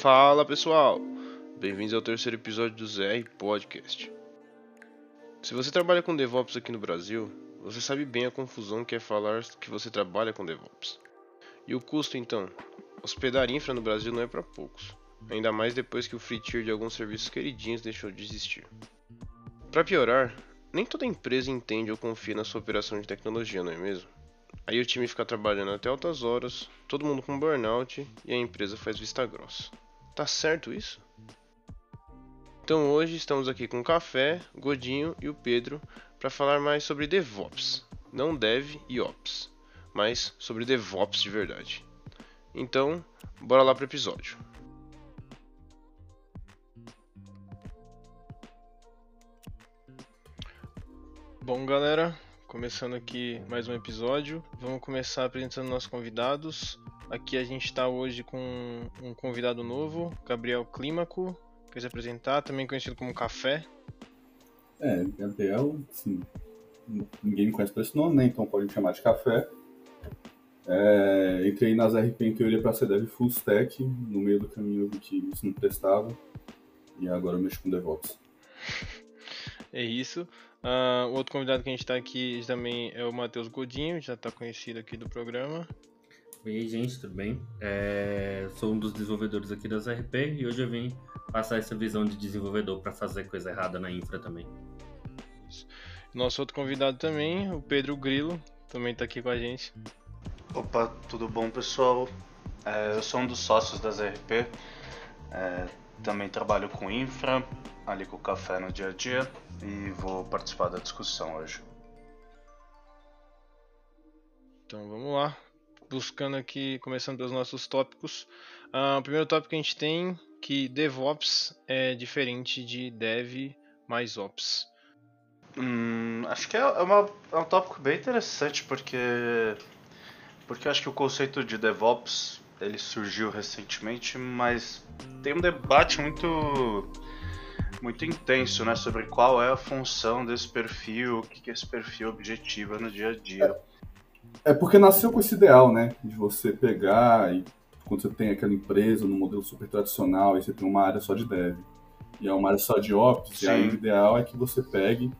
Fala pessoal, bem-vindos ao terceiro episódio do ZR Podcast. Se você trabalha com DevOps aqui no Brasil, você sabe bem a confusão que é falar que você trabalha com DevOps. E o custo então? Hospedar infra no Brasil não é para poucos, ainda mais depois que o free tier de alguns serviços queridinhos deixou de existir. Para piorar, nem toda empresa entende ou confia na sua operação de tecnologia, não é mesmo? Aí o time fica trabalhando até altas horas, todo mundo com burnout e a empresa faz vista grossa. Tá certo isso? Então hoje estamos aqui com o Café, Godinho e o Pedro para falar mais sobre DevOps, não Dev e Ops, mas sobre DevOps de verdade. Então, bora lá pro episódio. Bom, galera, começando aqui mais um episódio. Vamos começar apresentando nossos convidados. Aqui a gente está hoje com um convidado novo, Gabriel Clímaco. Quer se apresentar, também conhecido como Café. É, Gabriel, sim. Ninguém me conhece por esse nome, né? Então pode me chamar de Café. É, entrei nas RP em teoria para ser dev full stack. No meio do caminho eu vi que isso não prestava. E agora eu mexo com DevOps. É isso. Uh, o outro convidado que a gente está aqui também é o Matheus Godinho, já está conhecido aqui do programa. Oi, gente, tudo bem? É, sou um dos desenvolvedores aqui das RP e hoje eu vim passar essa visão de desenvolvedor para fazer coisa errada na infra também. Nosso outro convidado também, o Pedro Grilo, também está aqui com a gente. Opa, tudo bom pessoal? É, eu sou um dos sócios das RP, é, também trabalho com infra, ali com o café no dia a dia e vou participar da discussão hoje. Então vamos lá, buscando aqui, começando pelos nossos tópicos. Uh, o primeiro tópico que a gente tem que DevOps é diferente de Dev mais Ops. Hum, acho que é, é uma, é um tópico bem interessante porque porque acho que o conceito de DevOps ele surgiu recentemente, mas tem um debate muito muito intenso, né, sobre qual é a função desse perfil, o que, que esse perfil objetiva no dia a dia. É, porque nasceu com esse ideal, né, de você pegar e quando você tem aquela empresa no modelo super tradicional e você tem uma área só de dev e é uma área só de ops, Sim. e aí o ideal é que você pegue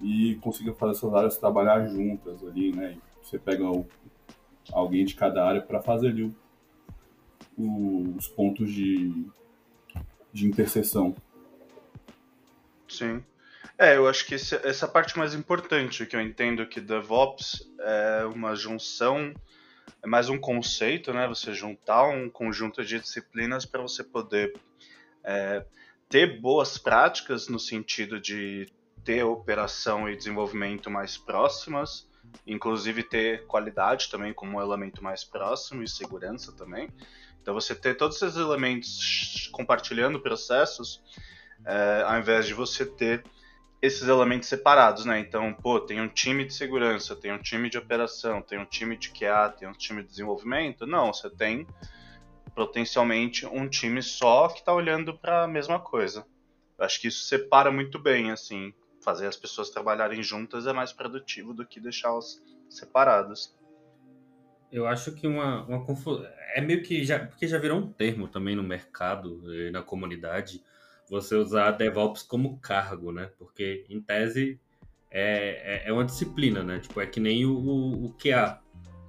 e consiga fazer essas áreas trabalhar juntas ali, né? E você pega o, alguém de cada área para fazer ali o, o, os pontos de, de interseção. Sim. É, eu acho que esse, essa parte mais importante, que eu entendo que DevOps é uma junção, é mais um conceito, né? Você juntar um conjunto de disciplinas para você poder é, ter boas práticas no sentido de ter operação e desenvolvimento mais próximas, inclusive ter qualidade também como um elemento mais próximo e segurança também. Então você ter todos esses elementos compartilhando processos é, ao invés de você ter esses elementos separados, né? Então, pô, tem um time de segurança, tem um time de operação, tem um time de QA, tem um time de desenvolvimento. Não, você tem potencialmente um time só que está olhando para a mesma coisa. Eu acho que isso separa muito bem, assim, fazer as pessoas trabalharem juntas é mais produtivo do que deixá-las separadas. Eu acho que uma, uma confusão. É meio que já. Porque já virou um termo também no mercado e na comunidade você usar DevOps como cargo, né? Porque, em tese, é, é, é uma disciplina, né? Tipo, é que nem o, o, o QA.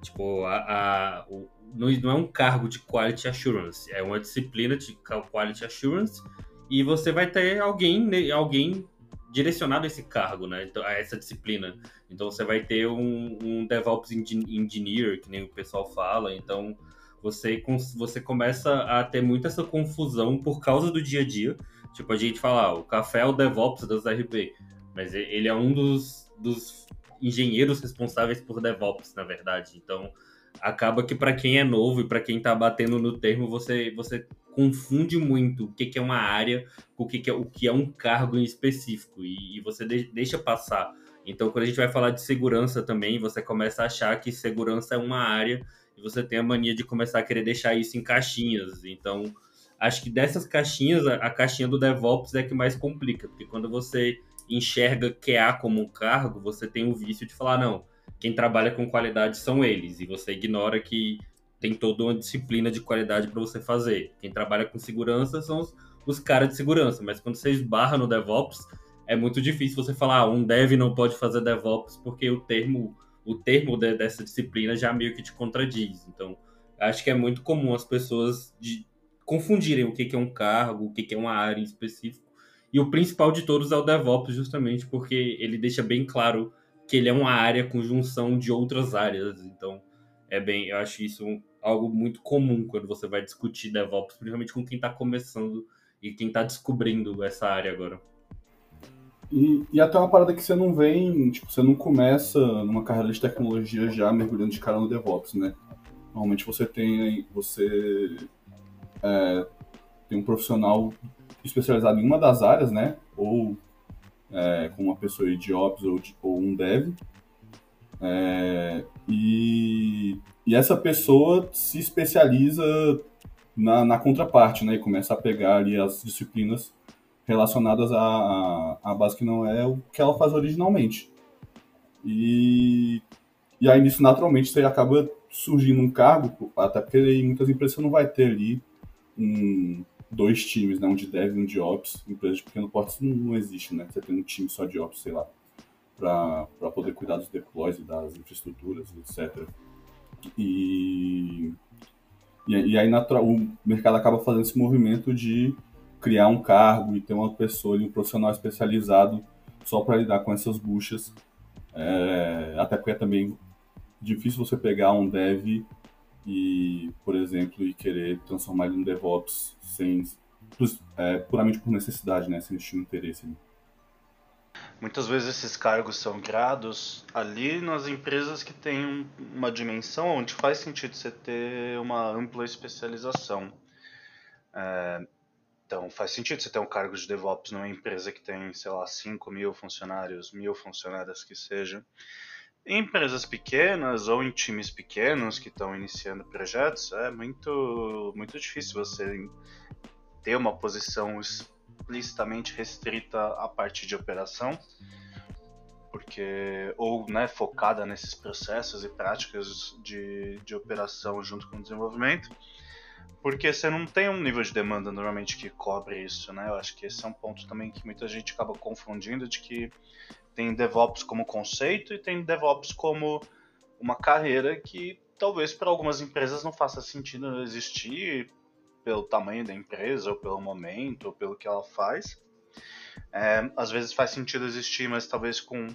Tipo, a, a, o, não, não é um cargo de Quality Assurance, é uma disciplina de Quality Assurance e você vai ter alguém, alguém direcionado a esse cargo, né? Então, a essa disciplina. Então, você vai ter um, um DevOps Engineer, que nem o pessoal fala. Então, você, você começa a ter muita essa confusão por causa do dia a dia Tipo, a gente fala, ah, o café é o DevOps das RP, mas ele é um dos, dos engenheiros responsáveis por DevOps, na verdade. Então, acaba que para quem é novo e para quem está batendo no termo, você, você confunde muito o que, que é uma área com o que, que, é, o que é um cargo em específico e, e você de, deixa passar. Então, quando a gente vai falar de segurança também, você começa a achar que segurança é uma área e você tem a mania de começar a querer deixar isso em caixinhas. Então, acho que dessas caixinhas, a, caixinha do DevOps é que mais complica, porque quando você enxerga QA como um cargo, você tem o vício de falar, não, quem trabalha com qualidade são eles, e você ignora que tem toda uma disciplina de qualidade para você fazer. Quem trabalha com segurança são os, os caras de segurança, mas quando você esbarra no DevOps, é muito difícil você falar, ah, um dev não pode fazer DevOps porque o termo, o termo de, dessa disciplina já meio que te contradiz. Então, acho que é muito comum as pessoas de, confundirem o que, é um cargo, o que, é uma área em específico. E o principal de todos é o DevOps, justamente porque ele deixa bem claro que ele é uma área com junção de outras áreas. Então, é bem, eu acho isso algo muito comum quando você vai discutir DevOps, principalmente com quem está começando e quem está descobrindo essa área agora. E, e, até uma parada que você não vem, tipo, você não começa numa carreira de tecnologia já mergulhando de cara no DevOps, né? Normalmente você tem, você é, tem um profissional especializado em uma das áreas, né? Ou é, com uma pessoa de Ops ou, de, ou um Dev. É, e, e essa pessoa se especializa na, na, contraparte, né? E começa a pegar ali as disciplinas relacionadas à, base que não é o que ela faz originalmente. E, e aí nisso, naturalmente, você acaba surgindo um cargo, até porque em muitas empresas você não vai ter ali um, dois times, né? Um de dev e um de ops. Empresa de pequeno porte não, não existe, né? Você tem um time só de ops, sei lá, para poder cuidar dos deploys e das infraestruturas, etc. E, e, e aí natural, o mercado acaba fazendo esse movimento de criar um cargo e ter uma pessoa, um profissional especializado só para lidar com essas buchas. É, até porque é também difícil você pegar um dev e, por exemplo, e querer transformar ele em DevOps sem é, puramente por necessidade, né, sem existir interesse. Né? Muitas vezes esses cargos são criados ali nas empresas que têm uma dimensão onde faz sentido você ter uma ampla especialização. É, então faz sentido você ter um cargo de DevOps numa empresa que tem, sei lá, 5 mil funcionários, mil funcionários que seja. Em empresas pequenas ou em times pequenos que estão iniciando projetos, é muito, muito difícil você ter uma posição explicitamente restrita à parte de operação, porque ou né, focada nesses processos e práticas de, de operação junto com o desenvolvimento, porque você não tem um nível de demanda normalmente que cobre isso, né? Eu acho que esse é um ponto também que muita gente acaba confundindo de que tem DevOps como conceito e tem DevOps como uma carreira que talvez para algumas empresas não faça sentido existir pelo tamanho da empresa, ou pelo momento, ou pelo que ela faz. É, às vezes faz sentido existir, mas talvez com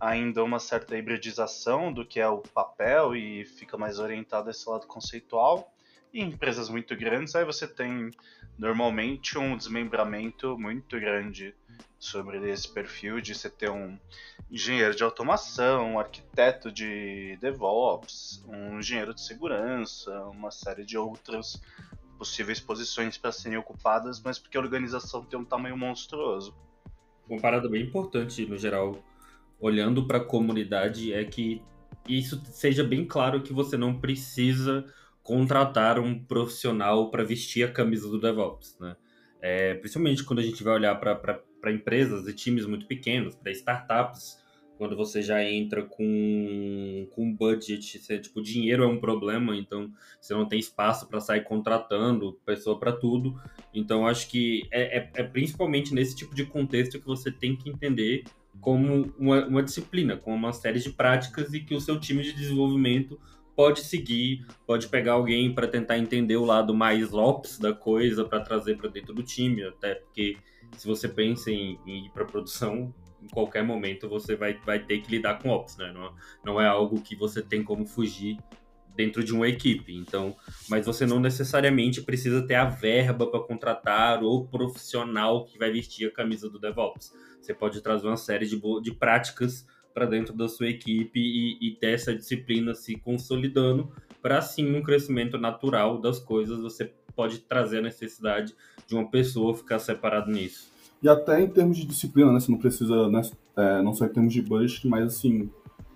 ainda uma certa hibridização do que é o papel e fica mais orientado a esse lado conceitual. Em empresas muito grandes, aí você tem normalmente um desmembramento muito grande sobre esse perfil de você ter um engenheiro de automação, um arquiteto de DevOps, um engenheiro de segurança, uma série de outras possíveis posições para serem ocupadas, mas porque a organização tem um tamanho monstruoso. Uma parada bem importante, no geral, olhando para a comunidade, é que isso seja bem claro que você não precisa contratar um profissional para vestir a camisa do DevOps, né? É, principalmente quando a gente vai olhar para empresas e times muito pequenos, para startups, quando você já entra com, com budget, você, tipo, dinheiro é um problema, então você não tem espaço para sair contratando pessoa para tudo. Então, acho que é, é, é, principalmente nesse tipo de contexto que você tem que entender como uma, uma disciplina, como uma série de práticas e que o seu time de desenvolvimento pode seguir, pode pegar alguém para tentar entender o lado mais ops da coisa para trazer para dentro do time, até porque se você pensa em, em ir para produção, em qualquer momento você vai, vai ter que lidar com ops, né? Não, não é algo que você tem como fugir dentro de uma equipe. Então, mas você não necessariamente precisa ter a verba para contratar o profissional que vai vestir a camisa do DevOps. Você pode trazer uma série de, de práticas para dentro da sua equipe e, e ter essa disciplina se consolidando para assim um crescimento natural das coisas você pode trazer a necessidade de uma pessoa ficar separado nisso. E até em termos de disciplina, né? Você não precisa, né, é, não só em termos de budget, mas assim,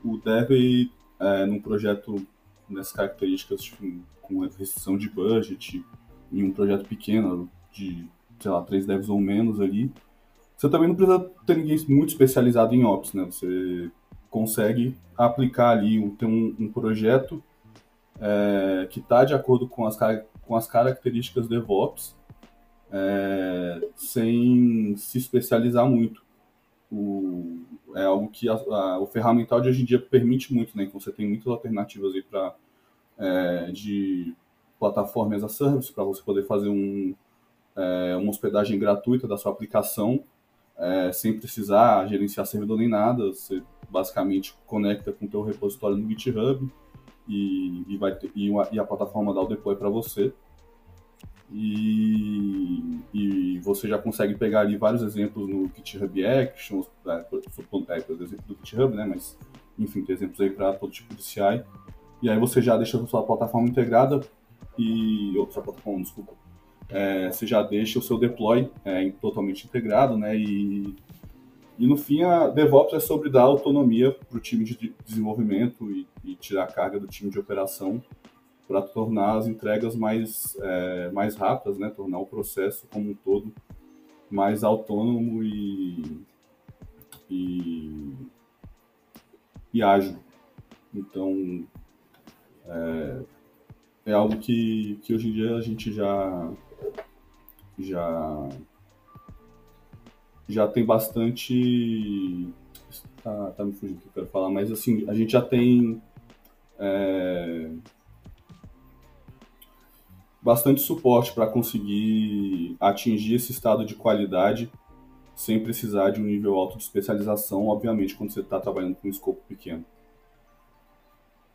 o dev é, num projeto nessas características, tipo, com restrição de budget, em um projeto pequeno, de, sei lá, três devs ou menos ali, você também não precisa ter ninguém muito especializado em Ops, né? Você consegue aplicar ali, ter um, um projeto é, que está de acordo com as, com as características DevOps, é, sem se especializar muito. O, é algo que a, a, o ferramental de hoje em dia permite muito, né? Então você tem muitas alternativas aí para é, de plataforma as a service para você poder fazer um, é, uma hospedagem gratuita da sua aplicação é, sem precisar gerenciar servidor nem nada. Você basicamente conecta com o teu repositório no GitHub e, e vai ter, e, uma, e a plataforma dá o deploy para você. E, e, você já consegue pegar ali vários exemplos no GitHub Actions, é, por, é, por exemplo do GitHub, né? Mas, enfim, tem exemplos aí para todo tipo de CI. E aí você já deixa a sua plataforma integrada e... outra plataforma, desculpa. É, você já deixa o seu deploy é, totalmente integrado, né? E, e no fim, a DevOps é sobre dar autonomia para o time de desenvolvimento e, e tirar a carga do time de operação para tornar as entregas mais, é, mais rápidas, né? tornar o processo como um todo mais autônomo e, e, e ágil. Então, é, é, algo que, que hoje em dia a gente já, já, já tem bastante. Tá, tá me fugindo que eu quero falar, mas assim, a gente já tem. É, bastante suporte para conseguir atingir esse estado de qualidade sem precisar de um nível alto de especialização, obviamente, quando você está trabalhando com um escopo pequeno.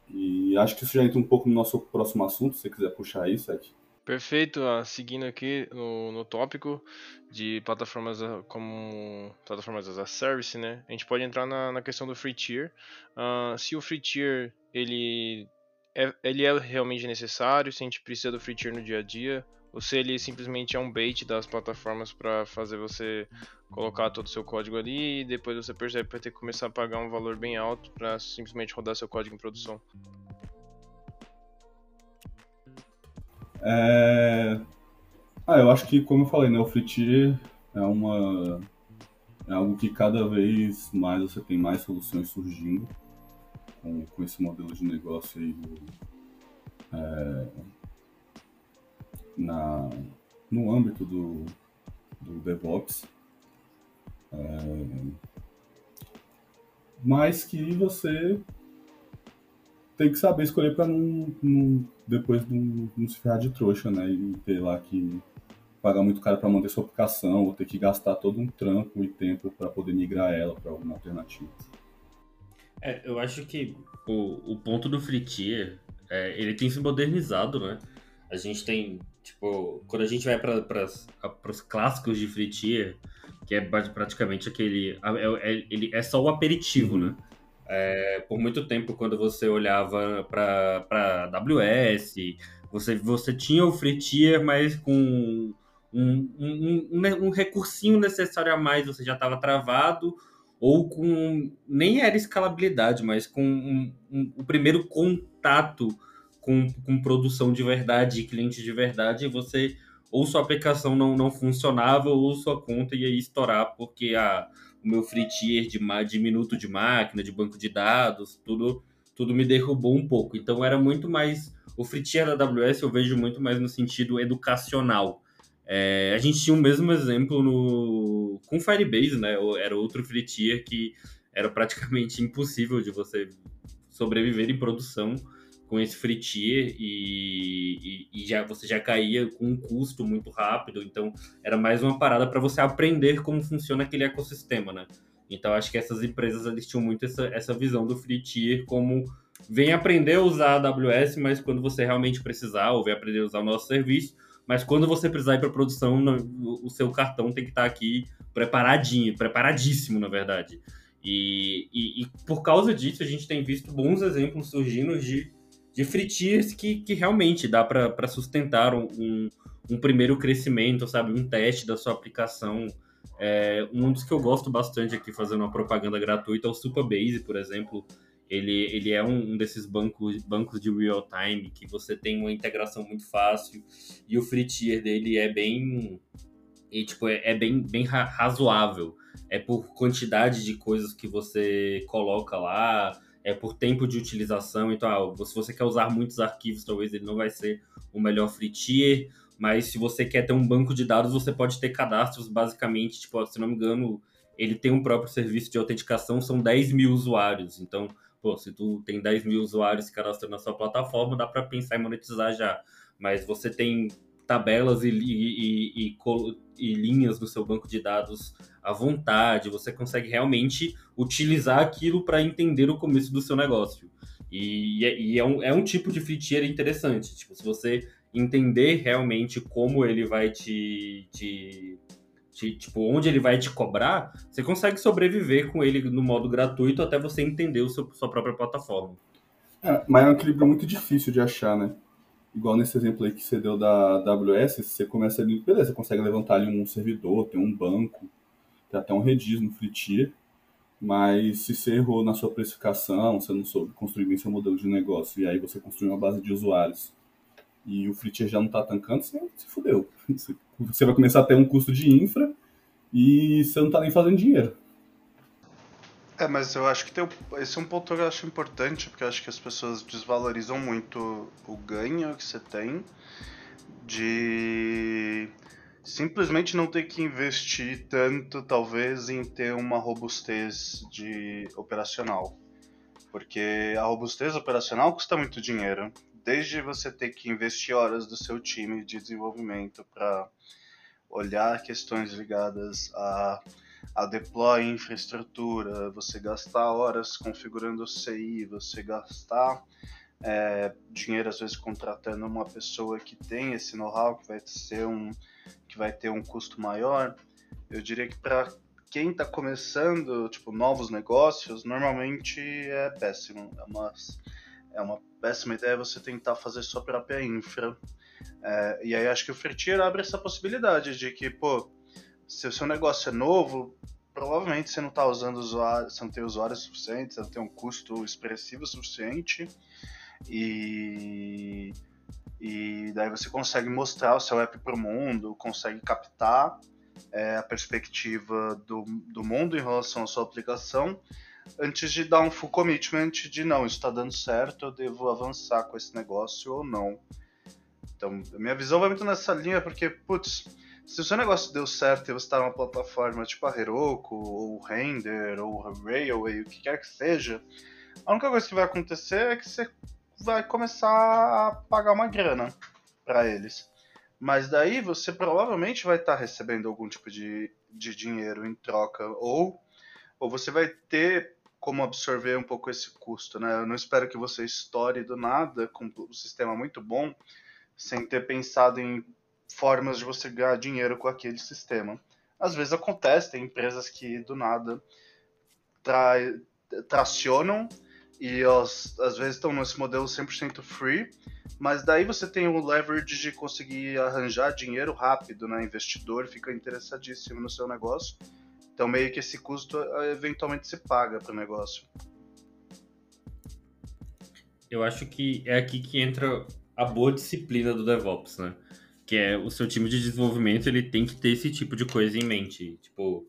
E acho que isso já entra um pouco no nosso próximo assunto, se você quiser puxar isso, Seth. Perfeito, uh, seguindo aqui no, no tópico de plataformas como plataformas as a service, né? A gente pode entrar na, na questão do free tier. Uh, se o free tier ele é, ele é realmente necessário, se a gente precisa do free tier no dia a dia, ou se ele simplesmente é um bait das plataformas para fazer você colocar todo o seu código ali e depois você percebe que vai ter que começar a pagar um valor bem alto para simplesmente rodar seu código em produção. É... Ah, eu acho que, como eu falei, né, o free tier é uma é algo que cada vez mais você tem mais soluções surgindo com, com esse modelo de negócio aí é, na, no âmbito do, do DevOps. É, mas que você tem que saber escolher para não, não, depois não, não se ferrar de trouxa, né? E ter lá que pagar muito caro para manter sua aplicação, ou ter que gastar todo um trampo e tempo para poder migrar ela para alguma alternativa. É, eu acho que o, o ponto do free tier, é, ele tem se modernizado, né? A gente tem, tipo, quando a gente vai para os clássicos de free tier, que é praticamente aquele. É, é, ele é só o aperitivo, né? É, por muito tempo, quando você olhava para AWS, você, você tinha o free tier, mas com um, um, um, um, recursinho necessário a mais, você já estava travado, ou com nem era escalabilidade, mas com um, um, o primeiro contato com, com produção de verdade, cliente de verdade, você ou sua aplicação não, não funcionava ou sua conta ia estourar porque a, o meu free tier de, de minuto de máquina, de banco de dados, tudo tudo me derrubou um pouco. Então era muito mais o free tier da AWS eu vejo muito mais no sentido educacional. É, a gente tinha o mesmo exemplo no, com Firebase, né? Era outro free tier que era praticamente impossível de você sobreviver em produção com esse free tier e, e, e, já, você já caía com um custo muito rápido. Então, era mais uma parada para você aprender como funciona aquele ecossistema, né? Então, acho que essas empresas eles tinham muito essa, essa visão do free tier como vem aprender a usar a AWS, mas quando você realmente precisar, ou vem aprender a usar o nosso serviço, mas quando você precisar ir para produção, o seu cartão tem que estar tá aqui preparadinho, preparadíssimo, na verdade. E, e, e, por causa disso, a gente tem visto bons exemplos surgindo de, de free tiers que, que realmente dá para sustentar um, um primeiro crescimento, sabe? Um teste da sua aplicação. É, um dos que eu gosto bastante aqui, fazendo uma propaganda gratuita, é o Supabase, por exemplo. Ele, ele é um, um desses bancos, bancos de real time que você tem uma integração muito fácil e o free tier dele é bem e, tipo, é, é bem, bem razoável. É por quantidade de coisas que você coloca lá, é por tempo de utilização. Então, ah, se você quer usar muitos arquivos, talvez ele não vai ser o melhor free tier. Mas se você quer ter um banco de dados, você pode ter cadastros basicamente, tipo, se não me engano, ele tem um próprio serviço de autenticação, são 10 mil usuários. Então, pô, se tu tem 10 mil usuários que cadastram na sua plataforma, dá para pensar em monetizar já. Mas você tem tabelas e, e, e, e, linhas no seu banco de dados à vontade, você consegue realmente utilizar aquilo para entender o começo do seu negócio. E, e é, um, é um tipo de free interessante. Tipo, se você entender realmente como ele vai te, te, te, tipo, onde ele vai te cobrar, você consegue sobreviver com ele no modo gratuito até você entender o seu, sua própria plataforma. É, mas é um equilíbrio muito difícil de achar, né? igual nesse exemplo aí que você deu da AWS, você começa ali, beleza, você consegue levantar ali um servidor, tem um banco, tem até um Redis no free tier, mas se você errou na sua precificação, você não soube construir bem seu modelo de negócio, e aí você construiu uma base de usuários, e o free tier já não está tancando, você se fudeu. Você vai começar a ter um custo de infra, e você não está nem fazendo dinheiro. É, mas eu acho que tem, esse é um ponto que eu acho importante, porque eu acho que as pessoas desvalorizam muito o ganho que você tem de simplesmente não ter que investir tanto, talvez, em ter uma robustez de operacional. Porque a robustez operacional custa muito dinheiro. Desde você ter que investir horas do seu time de desenvolvimento para olhar questões ligadas a a deploy infraestrutura, você gastar horas configurando o CI, você gastar é, dinheiro às vezes contratando uma pessoa que tem esse know-how que vai ser um que vai ter um custo maior, eu diria que para quem está começando, tipo, novos negócios, normalmente é péssimo. É uma, é uma péssima ideia você tentar fazer sua própria infra. É, e aí acho que o Fretier abre essa possibilidade de que, pô, se o seu negócio é novo, provavelmente você não está usando usuário, você não tem usuários suficientes, você não tem um custo expressivo suficiente e, e daí você consegue mostrar o seu app para o mundo, consegue captar é, a perspectiva do, do mundo em relação à sua aplicação antes de dar um full commitment de não, isso está dando certo, eu devo avançar com esse negócio ou não. Então, minha visão vai muito nessa linha porque, putz, se o seu negócio deu certo e você está numa plataforma tipo a Heroku, ou Render, ou Railway, o que quer que seja, a única coisa que vai acontecer é que você vai começar a pagar uma grana para eles. Mas daí você provavelmente vai estar tá recebendo algum tipo de, de dinheiro em troca, ou, ou você vai ter como absorver um pouco esse custo, né? Eu não espero que você estoure do nada com um sistema muito bom, sem ter pensado em formas de você ganhar dinheiro com aquele sistema. Às vezes acontece, tem empresas que do nada tra tracionam e elas, às vezes estão nesse modelo 100% free, mas daí você tem o leverage de conseguir arranjar dinheiro rápido, né? Investidor fica interessadíssimo no seu negócio. Então meio que esse custo eh, eventualmente se paga para o negócio. Eu acho que é aqui que entra a boa disciplina do DevOps, né? que é o seu time de desenvolvimento, ele tem que ter esse tipo de coisa em mente. Tipo,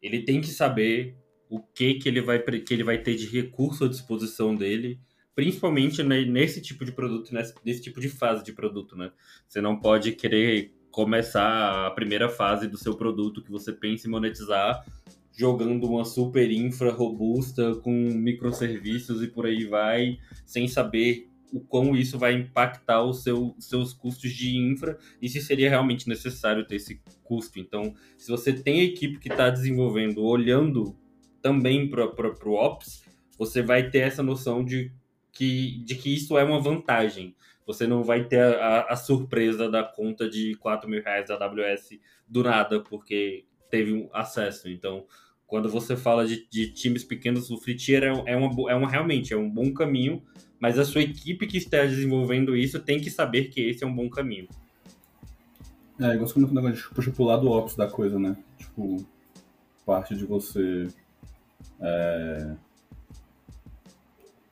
ele tem que saber o que que ele vai que ele vai ter de recurso à disposição dele, principalmente nesse tipo de produto, nesse, nesse tipo de fase de produto, né? Você não pode querer começar a primeira fase do seu produto que você pensa em monetizar jogando uma super infra robusta com microserviços e por aí vai, sem saber o quão isso vai impactar os seu, seus custos de infra e se seria realmente necessário ter esse custo. Então, se você tem a equipe que está desenvolvendo, olhando também para o Ops, você vai ter essa noção de que, de que isso é uma vantagem. Você não vai ter a, a surpresa da conta de 4 mil reais da AWS do nada, porque teve um acesso. Então, quando você fala de, de times pequenos, o Free Tier é, é, uma, é uma, realmente é um bom caminho mas a sua equipe que está desenvolvendo isso tem que saber que esse é um bom caminho. É, eu gosto muito do negócio de puxa pro lado ops da coisa, né? Tipo, parte de você é,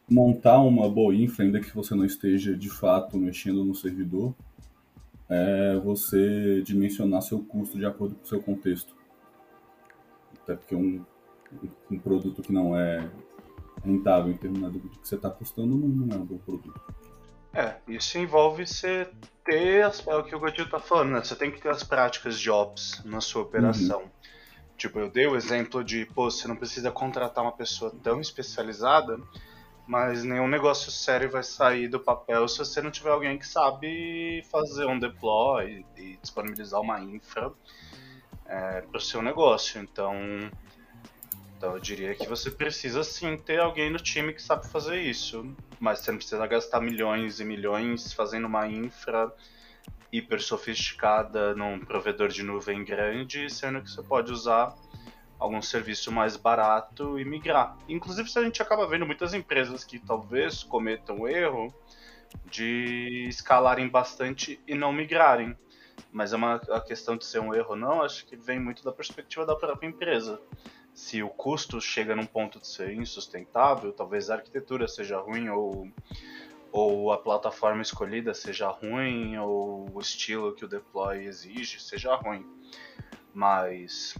montar uma boa infra, ainda que você não esteja de fato mexendo no servidor, é você dimensionar seu custo de acordo com o seu contexto. Até porque um, um produto que não é rentável em termos do que você está custando, não é um bom produto. É, isso envolve você ter, as, é o que o Godinho tá falando, né? Você tem que ter as práticas de ops na sua operação. Uhum. Tipo, eu dei o exemplo de, pô, você não precisa contratar uma pessoa tão especializada, mas nenhum negócio sério vai sair do papel se você não tiver alguém que sabe fazer um deploy e disponibilizar uma infra é, para o seu negócio. Então, então eu diria que você precisa sim ter alguém no time que sabe fazer isso, mas você não precisa gastar milhões e milhões fazendo uma infra hiper sofisticada num provedor de nuvem grande, sendo que você pode usar algum serviço mais barato e migrar. Inclusive, a gente acaba vendo muitas empresas que talvez cometam o erro de escalarem bastante e não migrarem. Mas é uma a questão de ser um erro ou não, acho que vem muito da perspectiva da própria empresa. Se o custo chega num ponto de ser insustentável, talvez a arquitetura seja ruim ou ou a plataforma escolhida seja ruim, ou o estilo que o deploy exige seja ruim. Mas,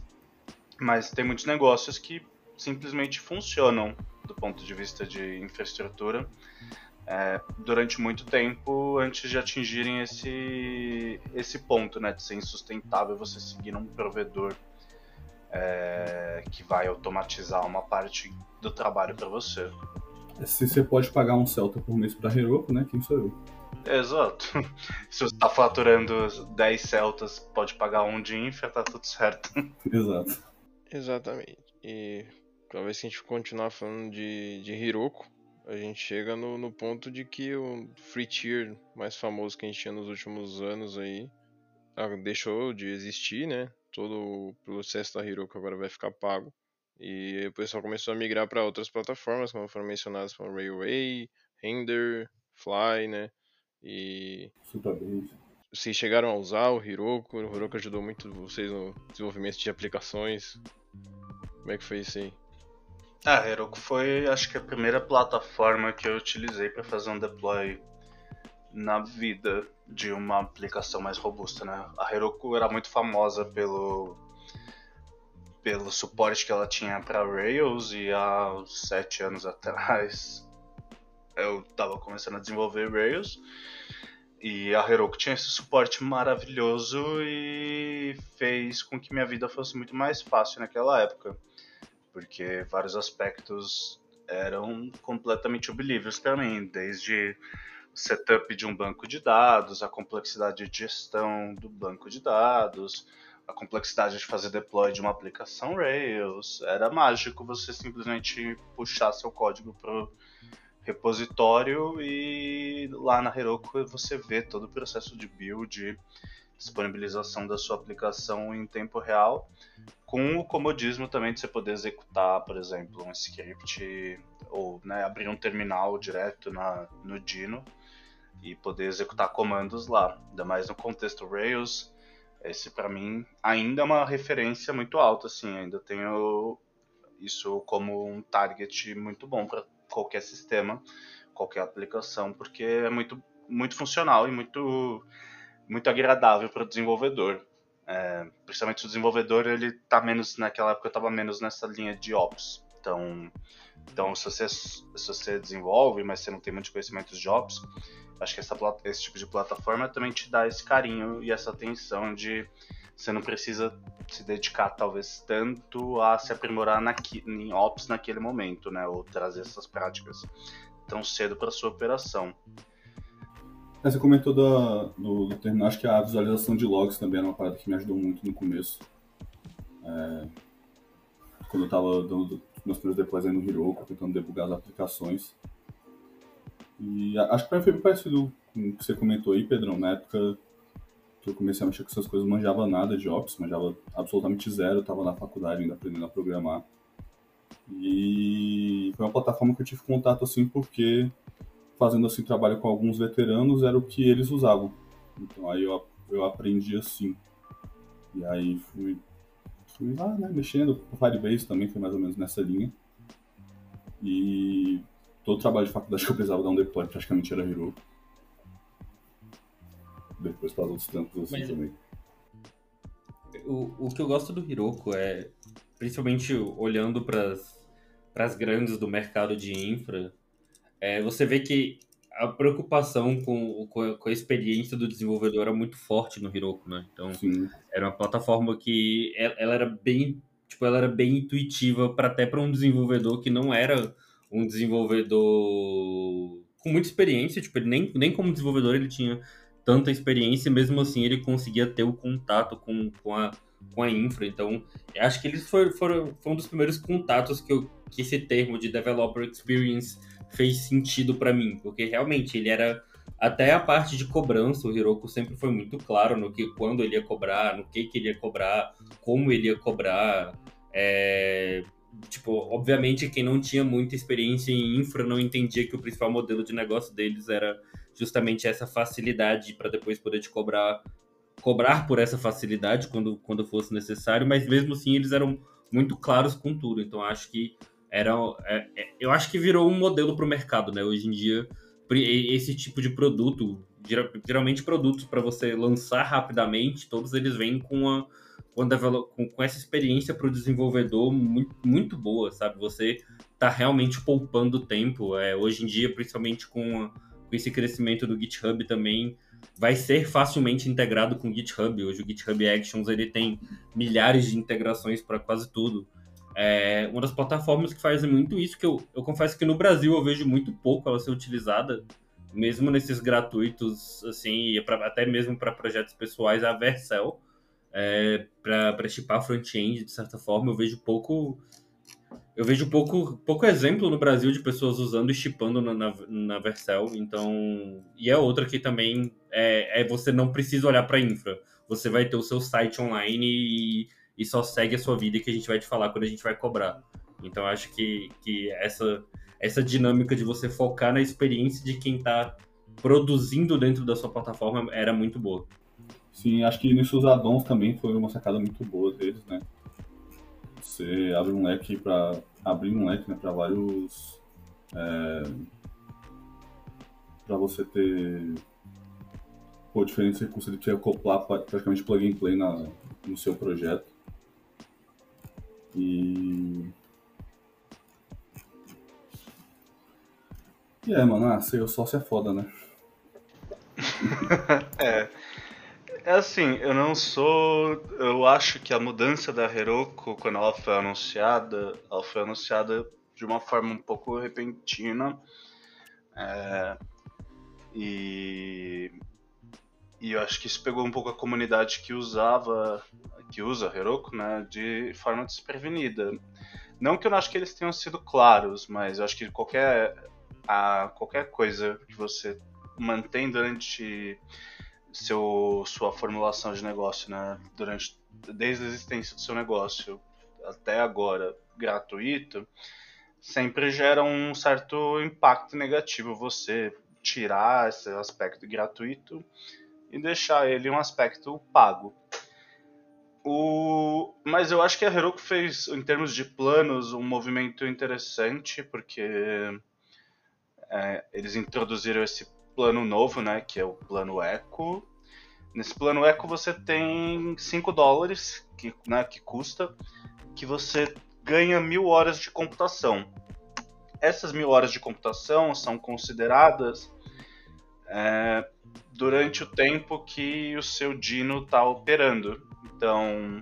mas tem muitos negócios que simplesmente funcionam do ponto de vista de infraestrutura é, durante muito tempo antes de atingirem esse, esse ponto né, de ser insustentável você seguir um provedor é, que vai automatizar uma parte do trabalho para você. Se você pode pagar um Celta por mês pra Heroku, né? Quem sou eu? Exato. Se você tá faturando 10 Celtas, pode pagar um de infra, tá tudo certo. Exato. Exatamente. E talvez se a gente continuar falando de, de Heroku, a gente chega no, no ponto de que o free tier mais famoso que a gente tinha nos últimos anos aí ah, deixou de existir, né? Todo o processo da Heroku agora vai ficar pago. E o pessoal começou a migrar para outras plataformas, como foram mencionadas como Railway, Render, Fly, né? E. Supabase. Vocês chegaram a usar o Heroku? O Heroku ajudou muito vocês no desenvolvimento de aplicações. Como é que foi isso aí? Ah, a Heroku foi, acho que a primeira plataforma que eu utilizei para fazer um deploy na vida de uma aplicação mais robusta, né? A Heroku era muito famosa pelo pelo suporte que ela tinha para Rails e há sete anos atrás eu estava começando a desenvolver Rails. E a Heroku tinha esse suporte maravilhoso e fez com que minha vida fosse muito mais fácil naquela época, porque vários aspectos eram completamente obelíveis para mim, desde o setup de um banco de dados, a complexidade de gestão do banco de dados, a complexidade de fazer deploy de uma aplicação Rails. Era mágico você simplesmente puxar seu código pro repositório e lá na Heroku você vê todo o processo de build, disponibilização da sua aplicação em tempo real, com o comodismo também de você poder executar, por exemplo, um script ou né, abrir um terminal direto na, no Dino e poder executar comandos lá, ainda mais no contexto Rails esse para mim ainda é uma referência muito alta, assim, ainda tenho isso como um target muito bom para qualquer sistema, qualquer aplicação, porque é muito, muito funcional e muito, muito agradável para o desenvolvedor. É, principalmente o desenvolvedor ele tá menos naquela época eu estava menos nessa linha de ops. Então, então se você se você desenvolve, mas você não tem muito conhecimento de ops, acho que essa, esse tipo de plataforma também te dá esse carinho e essa atenção de você não precisa se dedicar talvez tanto a se aprimorar em ops naquele momento, né, ou trazer essas práticas tão cedo para sua operação. É, você comentou da, do, do terminal, acho que a visualização de logs também era uma parada que me ajudou muito no começo. É, quando eu estava dando meus primeiros depois aí no Heroku, tentando debugar as aplicações. E acho que foi parecido com o que você comentou aí, Pedrão. Na época que eu comecei a mexer com essas coisas, manjava nada de Ops, manjava absolutamente zero, estava na faculdade ainda aprendendo a programar. E foi uma plataforma que eu tive contato assim porque fazendo assim trabalho com alguns veteranos era o que eles usavam. Então aí eu, eu aprendi assim. E aí fui, fui lá, né, mexendo com Firebase também, foi mais ou menos nessa linha. E todo o trabalho de faculdade que eu precisava dar um deploy praticamente era Hero. Depois para outros trampos assim Mas, também. O, o que eu gosto do Hiroko é, principalmente olhando para as grandes do mercado de infra, é, você vê que a preocupação com, com, a experiência do desenvolvedor era muito forte no Heroku, né? Então, Sim. era uma plataforma que ela, ela, era bem, tipo, ela era bem intuitiva para até para um desenvolvedor que não era um desenvolvedor com muita experiência, tipo, ele nem, nem como desenvolvedor ele tinha tanta experiência, mesmo assim ele conseguia ter o contato com, com, a, com a infra. Então, acho que eles foram, foram, um dos primeiros contatos que, eu, que esse termo de developer experience fez sentido para mim, porque realmente ele era até a parte de cobrança, o Hiroko sempre foi muito claro no que quando ele ia cobrar, no que, que ele ia cobrar, como ele ia cobrar. É, tipo, obviamente quem não tinha muita experiência em infra não entendia que o principal modelo de negócio deles era justamente essa facilidade para depois poder te cobrar cobrar por essa facilidade quando, quando fosse necessário, mas mesmo assim eles eram muito claros com tudo. Então acho que era é, é, eu acho que virou um modelo para o mercado, né? Hoje em dia esse tipo de produto, geralmente produtos para você lançar rapidamente, todos eles vêm com a com, com essa experiência para o desenvolvedor muito, muito boa, sabe? Você está realmente poupando tempo. É, hoje em dia, principalmente com, com esse crescimento do GitHub também, vai ser facilmente integrado com o GitHub. Hoje o GitHub Actions ele tem milhares de integrações para quase tudo. É uma das plataformas que faz muito isso, que eu, eu confesso que no Brasil eu vejo muito pouco ela ser utilizada, mesmo nesses gratuitos, assim, pra, até mesmo para projetos pessoais, a Vercel é, para chipar front-end, de certa forma, eu vejo pouco. Eu vejo pouco, pouco exemplo no Brasil de pessoas usando e chipando na, na, na Vercel. Então. E é outra que também é, é você não precisa olhar para infra. Você vai ter o seu site online e, e só segue a sua vida que a gente vai te falar quando a gente vai cobrar. Então acho que, que essa, essa dinâmica de você focar na experiência de quem está produzindo dentro da sua plataforma era muito boa. Sim, acho que nesses addons também foi uma sacada muito boa deles, né? Você abre um leque para abrir um leque né, para vários. É, para você ter pô, diferentes recursos de você acoplar praticamente plug and play na, no seu projeto. E. E é, mano, ah, ser sócio é foda, né? é. É assim, eu não sou. Eu acho que a mudança da Heroku, quando ela foi anunciada, ela foi anunciada de uma forma um pouco repentina. É, e, e eu acho que isso pegou um pouco a comunidade que usava, que usa Heroku, né, de forma desprevenida. Não que eu não acho que eles tenham sido claros, mas eu acho que qualquer, a, qualquer coisa que você mantém durante seu, sua formulação de negócio, né? Durante, desde a existência do seu negócio até agora gratuito, sempre gera um certo impacto negativo você tirar esse aspecto gratuito e deixar ele um aspecto pago. O... Mas eu acho que a Heroku fez, em termos de planos, um movimento interessante, porque é, eles introduziram esse plano novo, né, que é o plano Eco. Nesse plano Eco você tem 5 dólares que, né, que custa, que você ganha mil horas de computação. Essas mil horas de computação são consideradas é, durante o tempo que o seu Dino está operando. Então,